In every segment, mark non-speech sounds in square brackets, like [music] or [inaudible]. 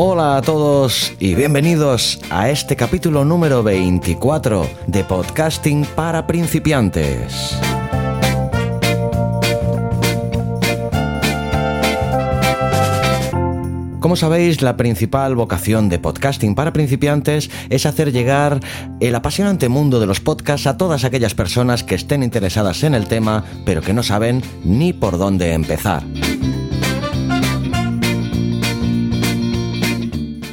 Hola a todos y bienvenidos a este capítulo número 24 de Podcasting para principiantes. Como sabéis, la principal vocación de podcasting para principiantes es hacer llegar el apasionante mundo de los podcasts a todas aquellas personas que estén interesadas en el tema, pero que no saben ni por dónde empezar.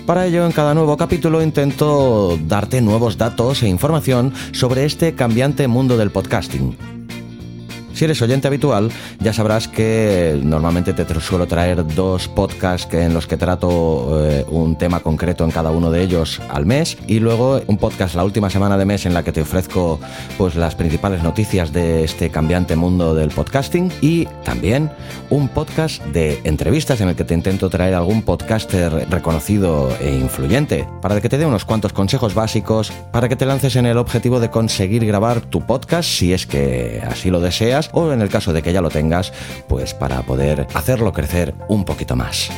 Para ello, en cada nuevo capítulo intento darte nuevos datos e información sobre este cambiante mundo del podcasting. Si eres oyente habitual, ya sabrás que normalmente te suelo traer dos podcasts en los que trato eh, un tema concreto en cada uno de ellos al mes y luego un podcast la última semana de mes en la que te ofrezco pues las principales noticias de este cambiante mundo del podcasting y también un podcast de entrevistas en el que te intento traer algún podcaster reconocido e influyente para que te dé unos cuantos consejos básicos para que te lances en el objetivo de conseguir grabar tu podcast si es que así lo deseas o en el caso de que ya lo tengas, pues para poder hacerlo crecer un poquito más.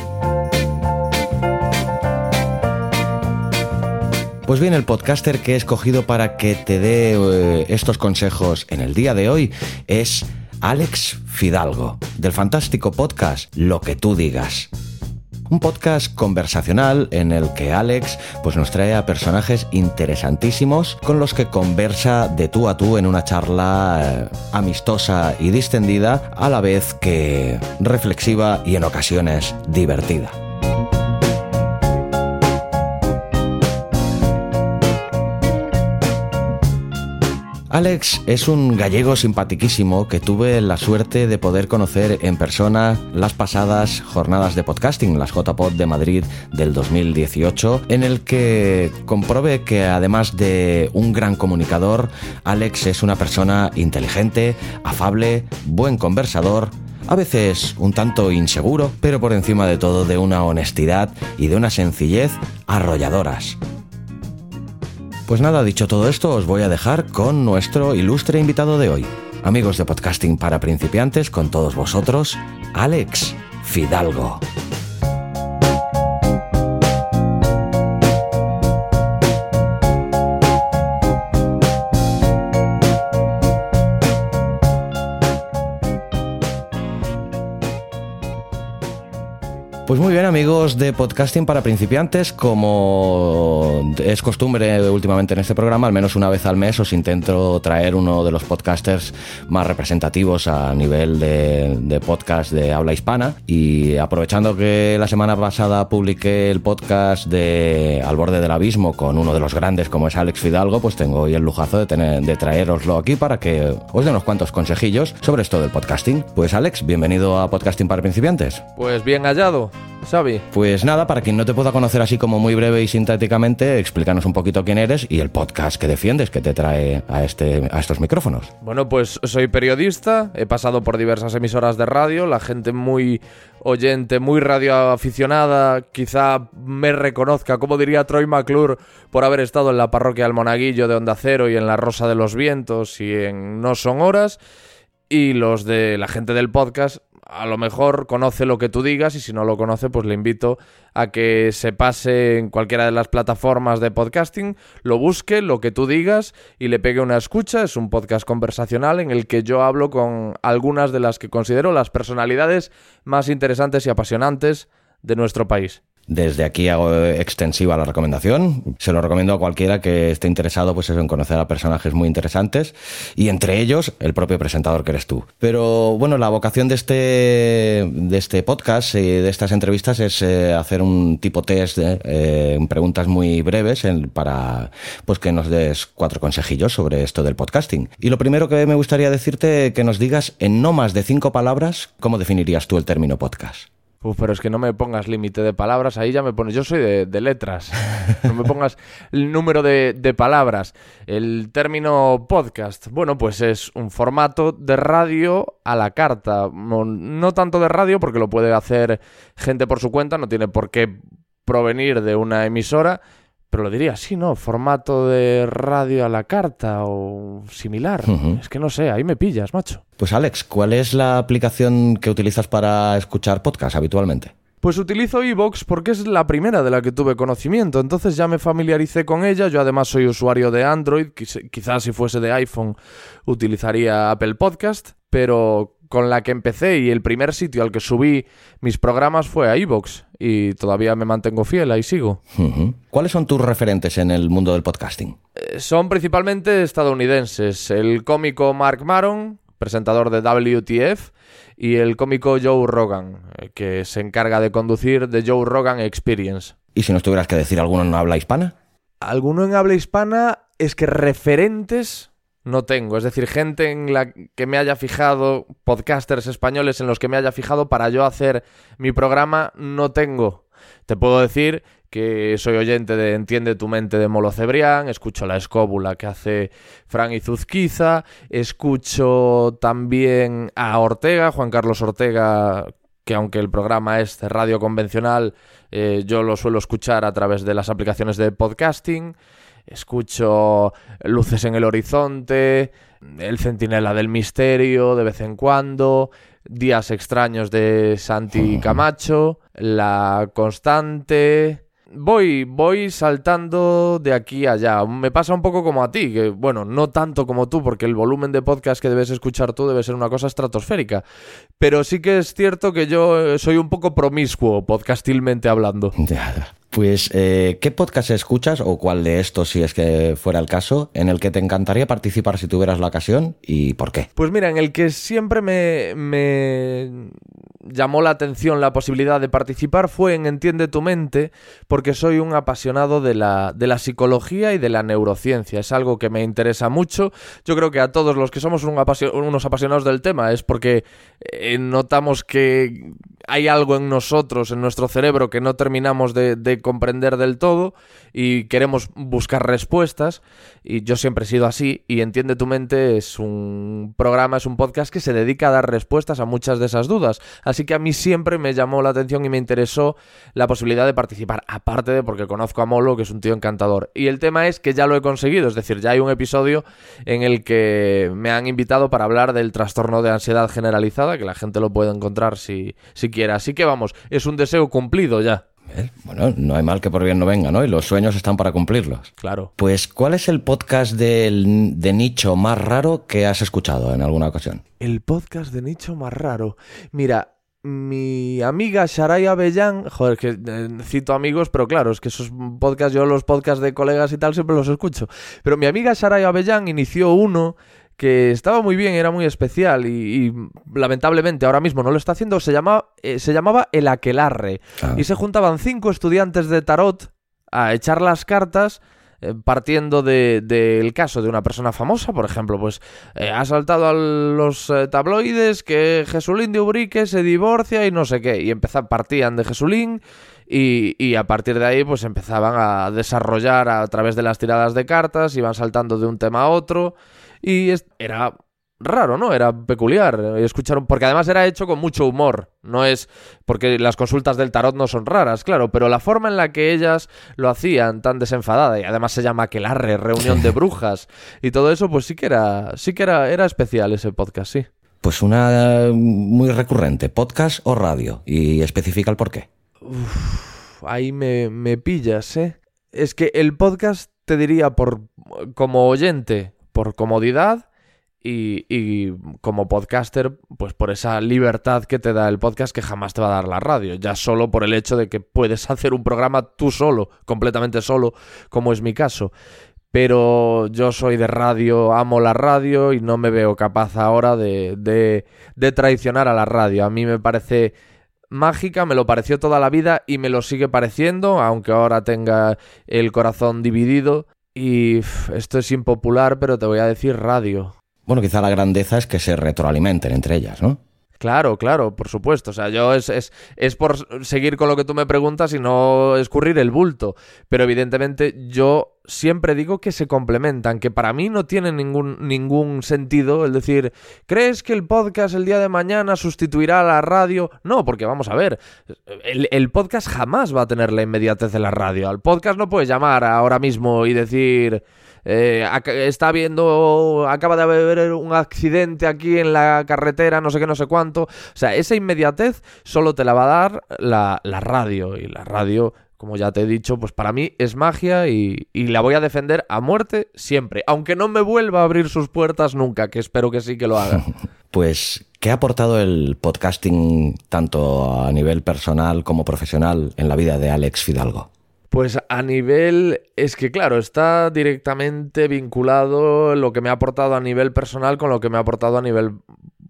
Pues bien, el podcaster que he escogido para que te dé eh, estos consejos en el día de hoy es Alex Fidalgo, del fantástico podcast Lo que tú digas un podcast conversacional en el que Alex pues nos trae a personajes interesantísimos con los que conversa de tú a tú en una charla eh, amistosa y distendida, a la vez que reflexiva y en ocasiones divertida. Alex es un gallego simpatiquísimo que tuve la suerte de poder conocer en persona las pasadas jornadas de podcasting, las JPod de Madrid del 2018, en el que comprobé que además de un gran comunicador, Alex es una persona inteligente, afable, buen conversador, a veces un tanto inseguro, pero por encima de todo de una honestidad y de una sencillez arrolladoras. Pues nada, dicho todo esto, os voy a dejar con nuestro ilustre invitado de hoy. Amigos de podcasting para principiantes, con todos vosotros, Alex Fidalgo. Pues muy bien amigos de podcasting para principiantes, como es costumbre últimamente en este programa, al menos una vez al mes os intento traer uno de los podcasters más representativos a nivel de, podcast de habla hispana y aprovechando que la semana pasada publiqué el podcast de Al borde del abismo con uno de los grandes como es Alex Fidalgo, pues tengo hoy el lujazo de, tener, de traeroslo aquí para que os dé unos cuantos consejillos sobre esto del podcasting. Pues Alex, bienvenido a Podcasting para principiantes. Pues bien hallado. Xavi. Pues nada, para quien no te pueda conocer así como muy breve y sintéticamente, explícanos un poquito quién eres y el podcast que defiendes que te trae a, este, a estos micrófonos. Bueno, pues soy periodista, he pasado por diversas emisoras de radio, la gente muy oyente, muy radioaficionada, quizá me reconozca, como diría Troy McClure, por haber estado en la parroquia del Monaguillo de Onda Cero y en la Rosa de los Vientos y en No Son Horas. Y los de la gente del podcast a lo mejor conoce lo que tú digas y si no lo conoce, pues le invito a que se pase en cualquiera de las plataformas de podcasting, lo busque, lo que tú digas y le pegue una escucha. Es un podcast conversacional en el que yo hablo con algunas de las que considero las personalidades más interesantes y apasionantes de nuestro país. Desde aquí hago extensiva la recomendación. Se lo recomiendo a cualquiera que esté interesado pues en conocer a personajes muy interesantes y entre ellos el propio presentador que eres tú. Pero bueno, la vocación de este, de este podcast y de estas entrevistas es eh, hacer un tipo test de eh, preguntas muy breves para pues que nos des cuatro consejillos sobre esto del podcasting. Y lo primero que me gustaría decirte que nos digas en no más de cinco palabras cómo definirías tú el término podcast. Uf, pero es que no me pongas límite de palabras, ahí ya me pones. Yo soy de, letras. No me pongas el número de, palabras. El término podcast, bueno, pues es un formato de radio a la carta. No tanto de radio, porque lo puede hacer gente por su cuenta, no tiene por qué provenir de una emisora. Pero lo diría así, ¿no? Formato de radio a la carta o similar. Uh -huh. Es que no sé, ahí me pillas, macho. Pues Alex, ¿cuál es la aplicación que utilizas para escuchar podcast habitualmente? Pues utilizo iVoox porque es la primera de la que tuve conocimiento, entonces ya me familiaricé con ella, yo además soy usuario de Android, quizás si fuese de iPhone utilizaría Apple Podcast, pero con la que empecé y el primer sitio al que subí mis programas fue a iVoox y todavía me mantengo fiel, ahí sigo. Uh -huh. ¿Cuáles son tus referentes en el mundo del podcasting? Eh, son principalmente estadounidenses, el cómico Mark Maron, presentador de WTF, y el cómico Joe Rogan, eh, que se encarga de conducir The Joe Rogan Experience. ¿Y si nos tuvieras que decir alguno en habla hispana? Alguno en habla hispana es que referentes no tengo. Es decir, gente en la que me haya fijado, podcasters españoles en los que me haya fijado para yo hacer mi programa, no tengo. Te puedo decir que soy oyente de Entiende tu mente de Molo Cebrián, escucho La Escóbula que hace Fran Izuzquiza, escucho también a Ortega, Juan Carlos Ortega, que aunque el programa es de radio convencional, eh, yo lo suelo escuchar a través de las aplicaciones de podcasting. Escucho Luces en el Horizonte, El Centinela del Misterio de vez en cuando, Días Extraños de Santi [laughs] Camacho, La Constante... Voy, voy saltando de aquí a allá. Me pasa un poco como a ti, que bueno, no tanto como tú, porque el volumen de podcast que debes escuchar tú debe ser una cosa estratosférica. Pero sí que es cierto que yo soy un poco promiscuo, podcastilmente hablando. Ya. Pues, eh, ¿qué podcast escuchas o cuál de estos, si es que fuera el caso, en el que te encantaría participar si tuvieras la ocasión y por qué? Pues mira, en el que siempre me, llamó la atención la posibilidad de participar fue en Entiende tu mente, porque soy un apasionado de la, de la psicología y de la neurociencia. Es algo que me interesa mucho. Yo creo que a todos los que somos unos apasionados del tema es porque eh, notamos que hay algo en nosotros, en nuestro cerebro, que no terminamos de, comprender del todo y queremos buscar respuestas. Y yo siempre he sido así. Y Entiende tu mente es un programa, es un podcast que se dedica a dar respuestas a muchas de esas dudas. Así que a mí siempre me llamó la atención y me interesó la posibilidad de participar. Aparte de porque conozco a Molo, que es un tío encantador. Y el tema es que ya lo he conseguido. Es decir, ya hay un episodio en el que me han invitado para hablar del trastorno de ansiedad generalizada, que la gente lo puede encontrar si, si quiere. Así que vamos, es un deseo cumplido ya. ¿Eh? Bueno, no hay mal que por bien no venga, ¿no? Y los sueños están para cumplirlos. Claro. Pues, ¿cuál es el podcast del, de nicho más raro que has escuchado en alguna ocasión? El podcast de nicho más raro. Mira, mi amiga Sharay Avellán, joder, que eh, cito amigos, pero claro, es que esos podcasts, yo los podcasts de colegas y tal siempre los escucho. Pero mi amiga Sharay Avellán inició uno que estaba muy bien, era muy especial y, y, lamentablemente ahora mismo no lo está haciendo, se, llama, eh, se llamaba El Aquelarre ah. y se juntaban cinco estudiantes de tarot a echar las cartas eh, partiendo del de, de caso de una persona famosa, por ejemplo, pues eh, ha saltado a los tabloides que Jesulín de Ubrique se divorcia y no sé qué, y empezan, partían de Jesulín y, y, a partir de ahí pues empezaban a desarrollar a través de las tiradas de cartas, iban saltando de un tema a otro y era raro, ¿no? Era peculiar escuchar, porque además era hecho con mucho humor. No es porque las consultas del tarot no son raras, claro, pero la forma en la que ellas lo hacían tan desenfadada y además se llama aquelarre, reunión de [laughs] brujas y todo eso, pues sí que era, sí que era, era especial ese podcast, sí. Pues una muy recurrente, podcast o radio y especifica el por qué. Uf, ahí me, me pillas, ¿eh? Es que el podcast te diría por como oyente, por comodidad y, como podcaster, pues por esa libertad que te da el podcast que jamás te va a dar la radio, ya solo por el hecho de que puedes [laughs] hacer un programa tú solo, completamente solo, como es mi caso. Pero yo soy de radio, amo la radio y no me veo capaz ahora de traicionar a la radio. A mí me parece mágica, me lo pareció toda la vida y me lo sigue pareciendo, aunque ahora tenga el corazón dividido. Y esto es impopular, pero te voy a decir radio. Bueno, quizá la grandeza es que se retroalimenten entre ellas, ¿no? Claro, claro, por supuesto. O sea, yo es, es, es, por seguir con lo que tú me preguntas y no escurrir el bulto. Pero evidentemente yo siempre digo que se complementan, que para mí no tiene ningún, ningún sentido el decir, ¿crees que el podcast el día de mañana sustituirá a la radio? No, porque vamos a ver, el, podcast jamás va a tener la inmediatez de la radio. Al podcast no puedes llamar ahora mismo y decir... Eh, está viendo, acaba de haber un accidente aquí en la carretera, no sé qué, no sé cuánto. O sea, esa inmediatez solo te la va a dar la radio. Y la radio, como ya te he dicho, pues para mí es magia y, y, la voy a defender a muerte siempre. Aunque no me vuelva a abrir sus puertas nunca, que espero que sí que lo haga. [laughs] Pues, ¿qué ha aportado el podcasting tanto a nivel personal como profesional en la vida de Alex Fidalgo? Pues a nivel, es que claro, está directamente vinculado lo que me ha aportado a nivel personal con lo que me ha aportado a nivel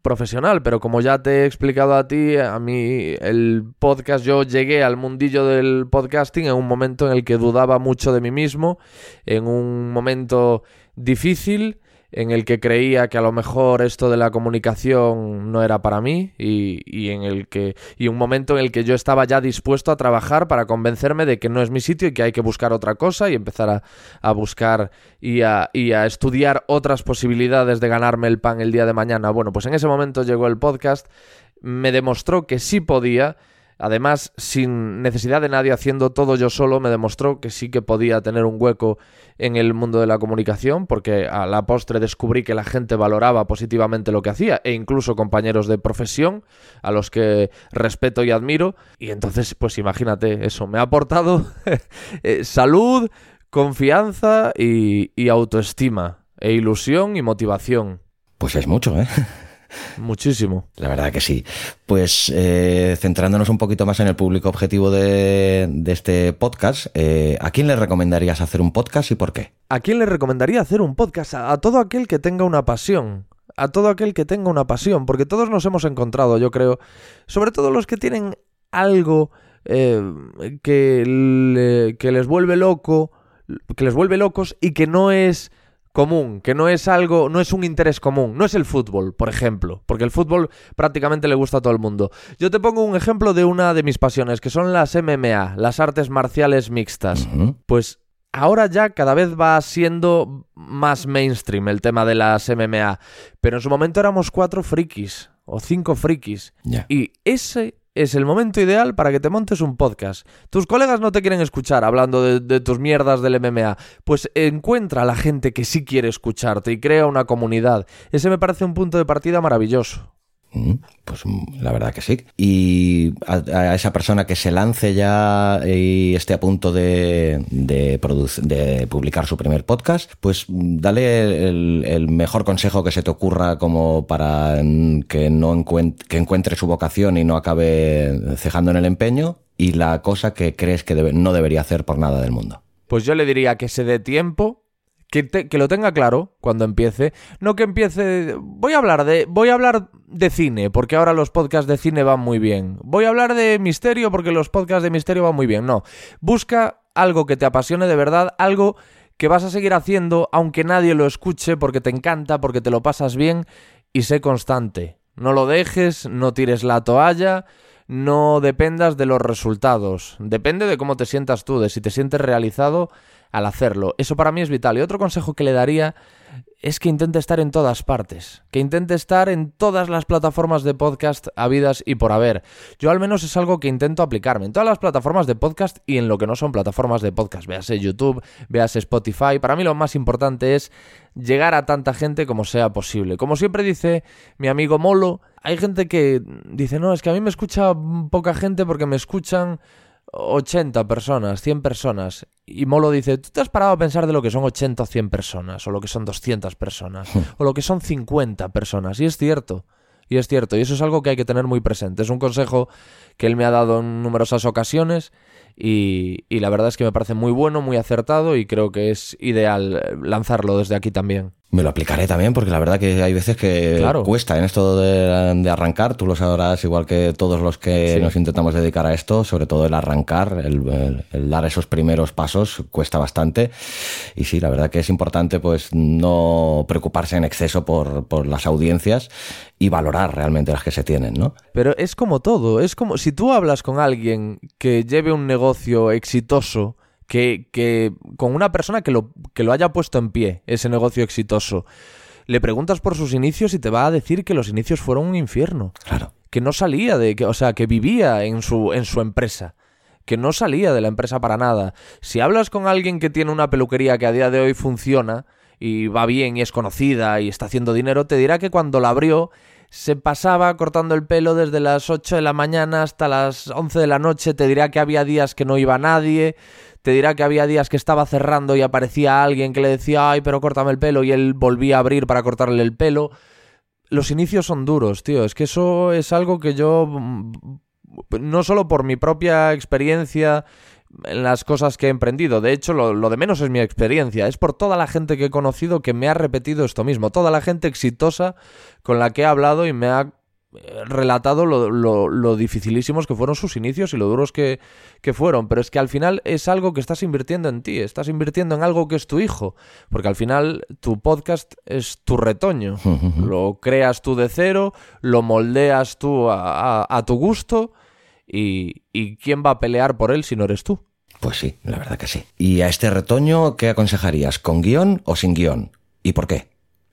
profesional, pero como ya te he explicado a ti, a mí el podcast, yo llegué al mundillo del podcasting en un momento en el que dudaba mucho de mí mismo, en un momento difícil en el que creía que a lo mejor esto de la comunicación no era para mí y, y, en el que y un momento en el que yo estaba ya dispuesto a trabajar para convencerme de que no es mi sitio y que hay que buscar otra cosa y empezar a, a buscar y a, y a estudiar otras posibilidades de ganarme el pan el día de mañana. Bueno, pues en ese momento llegó el podcast, me demostró que sí podía Además, sin necesidad de nadie haciendo todo yo solo, me demostró que sí que podía tener un hueco en el mundo de la comunicación, porque a la postre descubrí que la gente valoraba positivamente lo que hacía, e incluso compañeros de profesión, a los que respeto y admiro. Y entonces, pues imagínate, eso me ha aportado [laughs] eh, salud, confianza y, y autoestima, e ilusión y motivación. Pues es mucho, ¿eh? Muchísimo. La verdad que sí. Pues eh, centrándonos un poquito más en el público objetivo de, de este podcast, eh, ¿a quién le recomendarías hacer un podcast y por qué? ¿A quién le recomendaría hacer un podcast? A, a todo aquel que tenga una pasión. A todo aquel que tenga una pasión. Porque todos nos hemos encontrado, yo creo. Sobre todo los que tienen algo eh, que, le, que les vuelve loco. Que les vuelve locos y que no es común, que no es algo, no es un interés común, no es el fútbol, por ejemplo, porque el fútbol prácticamente le gusta a todo el mundo. Yo te pongo un ejemplo de una de mis pasiones, que son las MMA, las artes marciales mixtas. Uh -huh. Pues ahora ya cada vez va siendo más mainstream el tema de las MMA, pero en su momento éramos cuatro frikis o cinco frikis. Yeah. Y ese es el momento ideal para que te montes un podcast. Tus colegas no te quieren escuchar hablando de, tus mierdas del MMA. Pues encuentra a la gente que sí quiere escucharte y crea una comunidad. Ese me parece un punto de partida maravilloso. Pues la verdad que sí. Y a, esa persona que se lance ya y esté a punto de, de, de publicar su primer podcast, pues dale el, mejor consejo que se te ocurra como para que, no encuent que encuentre su vocación y no acabe cejando en el empeño y la cosa que crees que no debería hacer por nada del mundo. Pues yo le diría que se dé tiempo, que, te, que, lo tenga claro cuando empiece. No que empiece. Voy a hablar de. Voy a hablar de cine, porque ahora los podcasts de cine van muy bien. Voy a hablar de misterio, porque los podcasts de misterio van muy bien. No. Busca algo que te apasione de verdad, algo que vas a seguir haciendo, aunque nadie lo escuche, porque te encanta, porque te lo pasas bien, y sé constante. No lo dejes, no tires la toalla no dependas de los resultados. Depende de cómo te sientas tú, de si te sientes realizado al hacerlo. Eso para mí es vital. Y otro consejo que le daría es que intente estar en todas partes, que intente estar en todas las plataformas de podcast habidas y por haber. Yo al menos es algo que intento aplicarme en todas las plataformas de podcast y en lo que no son plataformas de podcast. Véase YouTube, véase Spotify. Para mí lo más importante es llegar a tanta gente como sea posible. Como siempre dice mi amigo Molo, hay gente que dice, no, es que a mí me escucha poca gente porque me escuchan 80 personas, 100 personas. Y Molo dice, ¿tú te has parado a pensar de lo que son 80 o 100 personas? O lo que son 200 personas. o lo que son 50 personas. Y es cierto. Y es cierto. Y eso es algo que hay que tener muy presente. Es un consejo que él me ha dado en numerosas ocasiones. Y, y la verdad es que me parece muy bueno, muy acertado. Y creo que es ideal lanzarlo desde aquí también. Me lo aplicaré también porque la verdad que hay veces que Claro. cuesta en esto de, de arrancar, tú lo sabrás igual que todos los que Sí. nos intentamos dedicar a esto, sobre todo el arrancar, el, el- el dar esos primeros pasos cuesta bastante y sí, la verdad que es importante pues no preocuparse en exceso por, por las audiencias y valorar realmente las que se tienen, ¿no? Pero es como todo, es como si tú hablas con alguien que lleve un negocio exitoso, que, que con una persona que lo, que lo haya puesto en pie, ese negocio exitoso, le preguntas por sus inicios y te va a decir que los inicios fueron un infierno, Claro. que no salía de, que, o sea, que vivía en su, en su empresa. Que no salía de la empresa para nada. Si hablas con alguien que tiene una peluquería que a día de hoy funciona y va bien y es conocida y está haciendo dinero, te dirá que cuando la abrió se pasaba cortando el pelo desde las 8 de la mañana hasta las 11 de la noche, te dirá que había días que no iba nadie, te dirá que había días que estaba cerrando y aparecía alguien que le decía, ay, pero córtame el pelo y él volvía a abrir para cortarle el pelo. Los inicios son duros, tío, es que eso es algo que yo, mm, no solo por mi propia experiencia en las cosas que he emprendido. De hecho, lo, lo de menos es mi experiencia. Es por toda la gente que he conocido que me ha repetido esto mismo. Toda la gente exitosa con la que he hablado y me ha relatado lo, lo- lo dificilísimos que fueron sus inicios y lo duros que, que fueron. Pero es que al final es algo que estás invirtiendo en ti. Estás invirtiendo en algo que es tu hijo. Porque al final tu podcast es tu retoño. Lo creas tú de cero, lo moldeas tú a, a- a tu gusto. Y, y quién va a pelear por él si no eres tú? Pues sí, la verdad que sí. ¿Y a este retoño qué aconsejarías? ¿Con guion o sin guion? ¿Y por qué?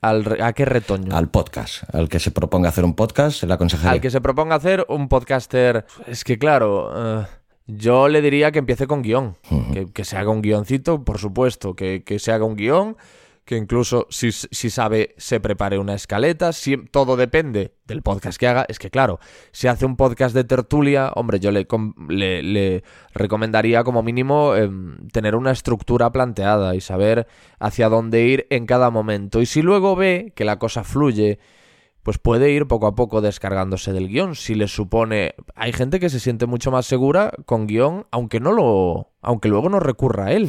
¿Al ¿A qué retoño? Al podcast. Al que se proponga hacer un podcast, le aconsejaría. Al que se proponga hacer un podcaster. Es que claro, eh, yo le diría que empiece con guion. que, que se haga un guioncito, por supuesto. Que, que se haga un guion. Que incluso si, si sabe, se prepare una escaleta. Si, todo depende del podcast que haga. Es que claro, si hace un podcast de tertulia, hombre, yo le, le, le recomendaría como mínimo em, tener una estructura planteada y saber hacia dónde ir en cada momento. Y si luego ve que la cosa fluye pues puede ir poco a poco descargándose del guion. Si le supone. Hay gente que se siente mucho más segura con guion, aunque no lo. aunque luego no recurra a él.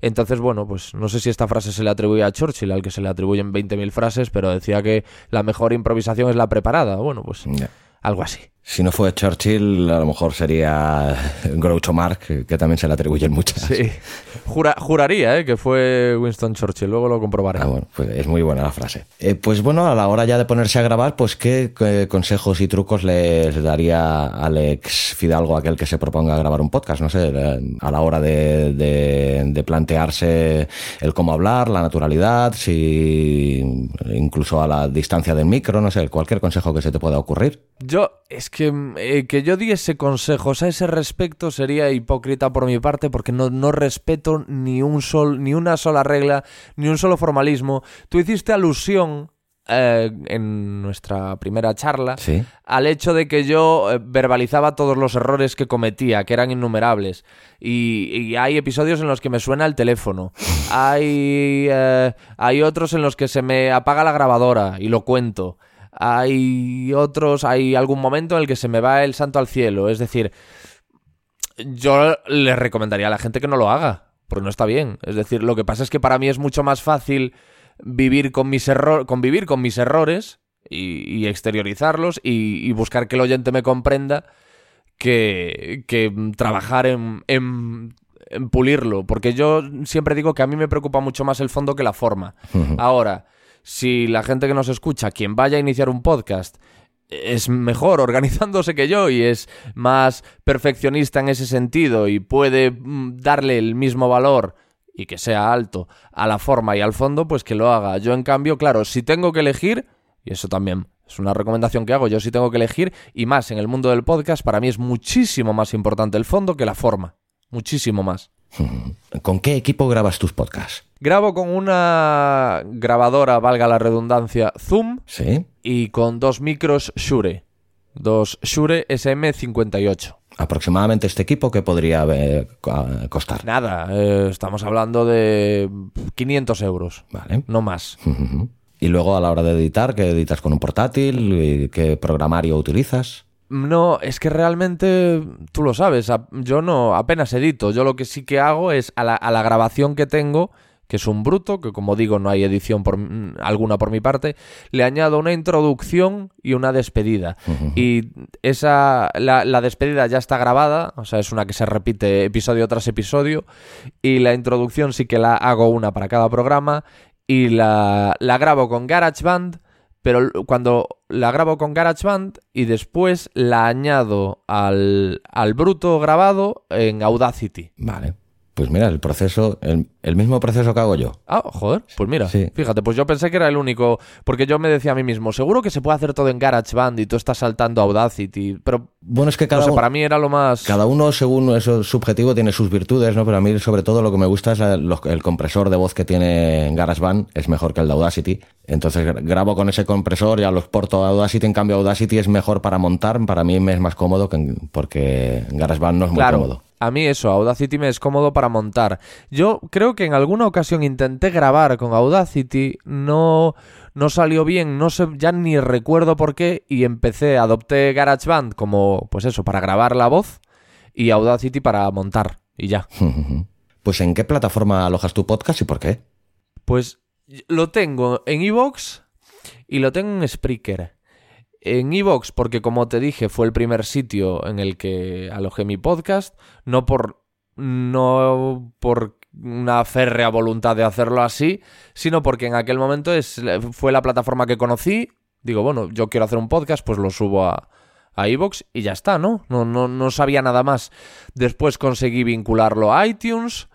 Entonces, bueno, pues no sé si esta frase se le atribuye a Churchill, al que se le atribuyen 20.000 frases, pero decía que la mejor improvisación es la preparada. Bueno, pues algo así. Si no fue Churchill, a lo mejor sería Groucho Marx, que también se le atribuyen muchas. Sí. Jura- juraría, ¿eh? Que fue Winston Churchill. Luego lo comprobaré. Ah, bueno, pues es muy buena la frase. Eh, pues bueno, a la hora ya de ponerse a grabar, pues qué, qué consejos y trucos les daría Alex Fidalgo a aquel que se proponga grabar un podcast, no sé, a la hora de, de- de plantearse el cómo hablar, la naturalidad, si incluso a la distancia del micro, no sé, cualquier consejo que se te pueda ocurrir. Yo, es que eh, que yo diese consejos a ese respecto sería hipócrita por mi parte porque no, no respeto ni un sol, ni una sola regla, ni un solo formalismo. Tú hiciste alusión eh, en nuestra primera charla Sí. al hecho de que yo eh, verbalizaba todos los errores que cometía, que eran innumerables. Y, y hay episodios en los que me suena el teléfono. Hay, eh, hay otros en los que se me apaga la grabadora y lo cuento. Hay otros, hay algún momento en el que se me va el santo al cielo. Es decir, yo le recomendaría a la gente que no lo haga, porque no está bien. Es decir, lo que pasa es que para mí es mucho más fácil vivir con mis errores, convivir con mis errores y, y exteriorizarlos y, y buscar que el oyente me comprenda que, que trabajar en, en, en pulirlo. Porque yo siempre digo que a mí me preocupa mucho más el fondo que la forma. Ahora, si la gente que nos escucha, quien vaya a iniciar un podcast, es mejor organizándose que yo y es más perfeccionista en ese sentido y puede mm, darle el mismo valor y que sea alto a la forma y al fondo, pues que lo haga. Yo, en cambio, claro, si tengo que elegir, y eso también es una recomendación que hago, yo si tengo que elegir, y más en el mundo del podcast, para mí es muchísimo más importante el fondo que la forma. Muchísimo más. ¿Con qué equipo grabas tus podcasts? Grabo con una grabadora, valga la redundancia, Zoom Sí. y con dos micros Shure. Dos Shure SM58. Aproximadamente este equipo que podría eh, co- costar. Nada, eh, estamos hablando de 500 euros, Vale. no más. Y luego a la hora de editar, ¿qué editas con un portátil? ¿Y ¿Qué programario utilizas? No, es que realmente tú lo sabes, yo no apenas edito, yo lo que sí que hago es a la, a la grabación que tengo, que es un bruto, que como digo no hay edición por, alguna por mi parte, le añado una introducción y una despedida. Y esa, la, la despedida ya está grabada, o sea, es una que se repite episodio tras episodio, y la introducción sí que la hago una para cada programa, y la, la grabo con GarageBand, pero cuando la grabo con GarageBand y después la añado al, al bruto grabado en Audacity. Vale. Pues mira, el proceso, el mismo proceso que hago yo. Ah, joder, pues mira, Sí. fíjate, pues yo pensé que era el único, porque yo me decía a mí mismo, seguro que se puede hacer todo en GarageBand y tú estás saltando a Audacity, pero Bueno, es que cada no sé, uno, para mí era lo más... cada uno según eso subjetivo tiene sus virtudes, ¿no? Pero a mí sobre todo lo que me gusta es el, los- el compresor de voz que tiene GarageBand, es mejor que el de Audacity. Entonces gra- grabo con ese compresor, ya lo exporto a Audacity, en cambio Audacity es mejor para montar, para mí me es más cómodo que en- porque GarageBand no es muy Claro, cómodo. a mí eso, Audacity me es cómodo para montar. Yo creo que en alguna ocasión intenté grabar con Audacity, no, no salió bien, no sé, ya ni recuerdo por qué, y empecé, adopté GarageBand como, pues eso, para grabar la voz y Audacity para montar, y ya. [laughs] Pues ¿en qué plataforma alojas tu podcast y por qué? Pues lo tengo en Evox y lo tengo en Spreaker. En Evox, porque como te dije, fue el primer sitio en el que alojé mi podcast, no por no por una férrea voluntad de hacerlo así, sino porque en aquel momento es, fue la plataforma que conocí. Digo, bueno, yo quiero hacer un podcast, pues lo subo a, a iVoox y ya está, ¿no? No, no, no sabía nada más. Después conseguí vincularlo a iTunes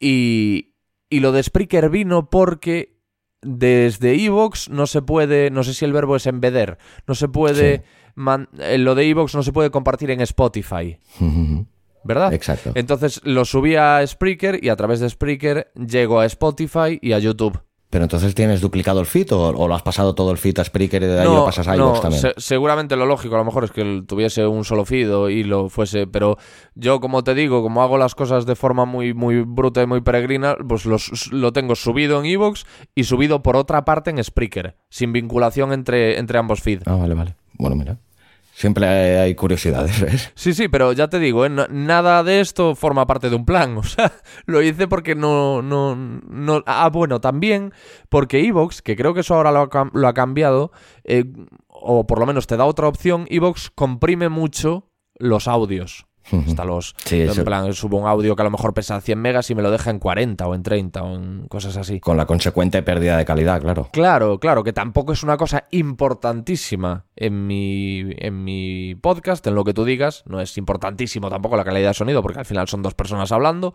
y, y lo de Spreaker vino porque desde iVoox no se puede, no sé si el verbo es embeder, no se puede, Sí. man- eh, lo de iVoox no se puede compartir en Spotify, [laughs] ¿verdad? Exacto. Entonces lo subí a Spreaker y a través de Spreaker llego a Spotify y a YouTube. Pero entonces tienes duplicado el feed o, o lo has pasado todo el feed a Spreaker y de ahí lo pasas a no, iVoox también. se- seguramente lo lógico a lo mejor es que tuviese un solo feed y lo fuese, pero yo como te digo, como hago las cosas de forma muy, muy bruta y muy peregrina, pues los- lo tengo subido en Evox y subido por otra parte en Spreaker, sin vinculación entre, entre ambos feeds. Ah, vale, vale. Bueno, mira. Siempre hay, curiosidades. Sí, sí, pero ya te digo, ¿eh? Nada de esto forma parte de un plan. [laughs] O sea, lo hice porque no, no, no. Ah, bueno, también porque Evox, que creo que eso ahora lo ha, lo ha cambiado, eh, o por lo menos te da otra opción, Evox comprime mucho los audios. Hasta los. Sí, en eso- plan, subo un audio que a lo mejor pesa 100 megas y me lo deja en 40 o en 30 o en cosas así. Con la consecuente pérdida de calidad, claro. Claro, claro, que tampoco es una cosa importantísima en mi, en mi podcast, en lo que tú digas. No es importantísimo tampoco la calidad de sonido, porque al final son dos personas hablando.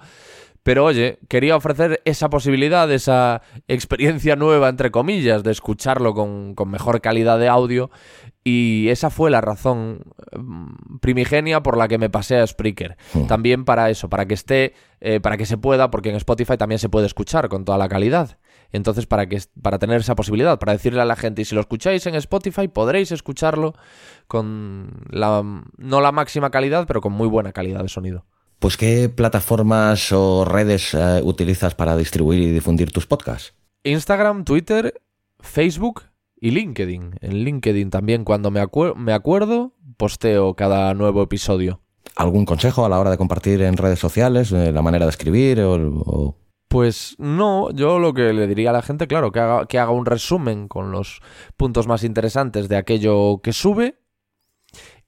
Pero oye, quería ofrecer esa posibilidad, esa experiencia nueva, entre comillas, de escucharlo con, con mejor calidad de audio. Y esa fue la razón mm, primigenia por la que me pasé a Spreaker. También para eso, para que esté, eh, para que se pueda, porque en Spotify también se puede escuchar con toda la calidad. Entonces, para que para tener esa posibilidad, para decirle a la gente, y si lo escucháis en Spotify, podréis escucharlo con la no la máxima calidad, pero con muy buena calidad de sonido. Pues ¿qué plataformas o redes eh, utilizas para distribuir y difundir tus podcasts? Instagram, Twitter, Facebook y LinkedIn. En LinkedIn también, cuando me, acuer- me acuerdo, posteo cada nuevo episodio. ¿Algún consejo a la hora de compartir en redes sociales, eh, la manera de escribir o, o- Pues no, yo lo que le diría a la gente, claro, que haga, que haga un resumen con los puntos más interesantes de aquello que sube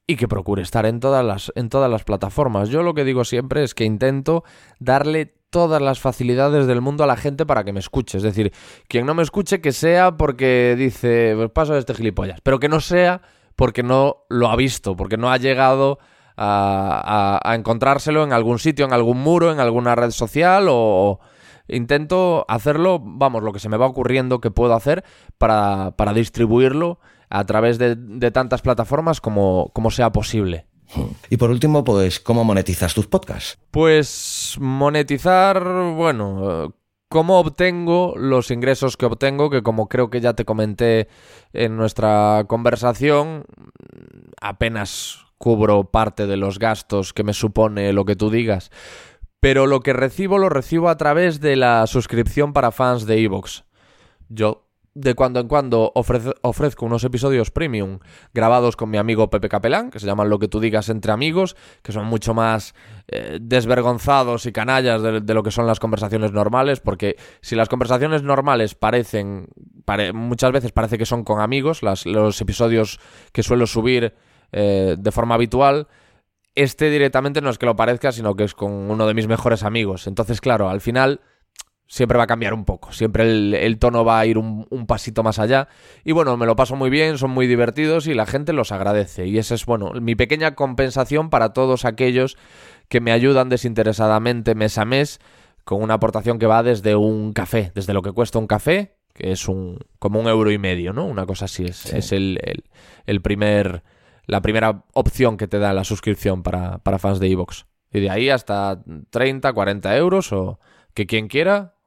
y que procure estar en todas las, en todas las plataformas. Yo lo que digo siempre es que intento darle todas las facilidades del mundo a la gente para que me escuche. Es decir, quien no me escuche que sea porque dice, pues paso de este gilipollas, pero que no sea porque no lo ha visto, porque no ha llegado a, a- a encontrárselo en algún sitio, en algún muro, en alguna red social o... Intento hacerlo, vamos, lo que se me va ocurriendo que puedo hacer para, para distribuirlo a través de, de tantas plataformas como, como sea posible. Y por último, pues, ¿cómo monetizas tus podcasts? Pues monetizar, bueno, ¿cómo obtengo los ingresos que obtengo? Que como creo que ya te comenté en nuestra conversación, apenas cubro parte de los gastos que me supone lo que tú digas. Pero lo que recibo lo recibo a través de la suscripción para fans de Evox. Yo de cuando en cuando ofrezco unos episodios premium grabados con mi amigo Pepe Capelán, que se llaman Lo que tú digas entre amigos, que son mucho más eh, desvergonzados y canallas de, lo que son las conversaciones normales, porque si las conversaciones normales parecen, muchas veces parece que son con amigos, los episodios que suelo subir eh, de forma habitual, este directamente no es que lo parezca, sino que es con uno de mis mejores amigos. Entonces, claro, al final siempre va a cambiar un poco, siempre el, tono va a ir un, pasito más allá. Y bueno, me lo paso muy bien, son muy divertidos y la gente los agradece. Y esa es, bueno, mi pequeña compensación para todos aquellos que me ayudan desinteresadamente mes a mes con una aportación que va desde un café, desde lo que cuesta un café, que es un como un euro y medio, ¿no? Una cosa así, es, es el, el, primer, la primera opción que te da la suscripción para, para fans de Evox. Y de ahí hasta 30, 40 euros o que quien quiera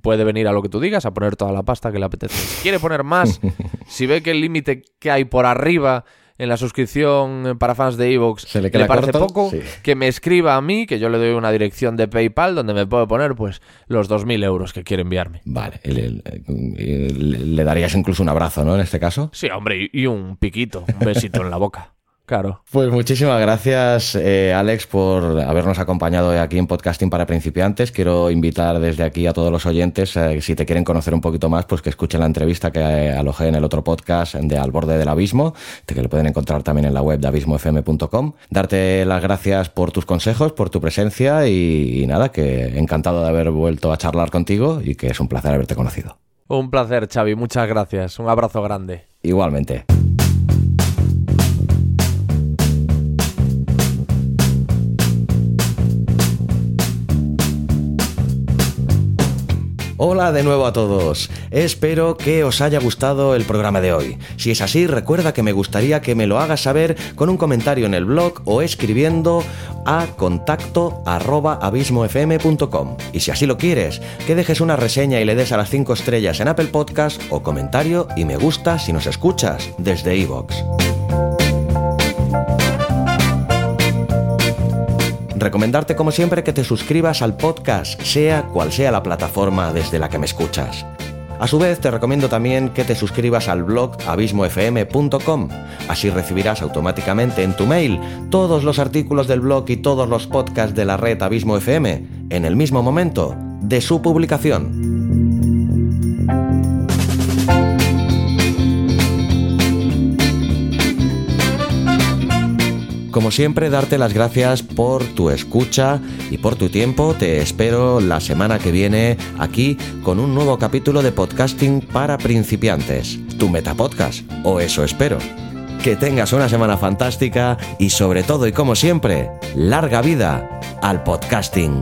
puede venir a lo que tú digas a poner toda la pasta que le apetece. Si quiere poner más, [laughs] si ve que el límite que hay por arriba en la suscripción para fans de Evox le, parece poco, que me escriba a mí, que yo le doy una dirección de PayPal donde me puedo poner pues los 2.000 euros que quiere enviarme. Vale, le, darías incluso un abrazo, ¿no? En este caso. Sí, hombre, y un piquito, un besito en la boca. Claro. Pues muchísimas gracias, eh, Alex, por habernos acompañado aquí en Podcasting para Principiantes. Quiero invitar desde aquí a todos los oyentes, eh, si te quieren conocer un poquito más, pues que escuchen la entrevista que eh, alojé en el otro podcast de Al Borde del Abismo, que lo pueden encontrar también en la web de abismofm.com. Darte las gracias por tus consejos, por tu presencia y nada, que encantado de haber vuelto a charlar contigo y que es un placer haberte conocido. Un placer, Xavi. Muchas gracias. Un abrazo grande. Igualmente. Hola de nuevo a todos. Espero que os haya gustado el programa de hoy. Si es así, recuerda que me gustaría que me lo hagas saber con un comentario en el blog o escribiendo a contacto abismofm.com. Y si así lo quieres, que dejes una reseña y le des a las 5 estrellas en Apple Podcast o comentario y me gusta si nos escuchas desde iVoox. Recomendarte como siempre que te suscribas al podcast, sea cual sea la plataforma desde la que me escuchas. A su vez, te recomiendo también que te suscribas al blog abismofm.com. Así recibirás automáticamente en tu mail todos los artículos del blog y todos los podcasts de la red Abismo FM en el mismo momento de su publicación. Como siempre, darte las gracias por tu escucha y por tu tiempo. Te espero la semana que viene aquí con un nuevo capítulo de podcasting para principiantes. Tu metapodcast, o eso espero. Que tengas una semana fantástica y sobre todo y como siempre, larga vida al podcasting.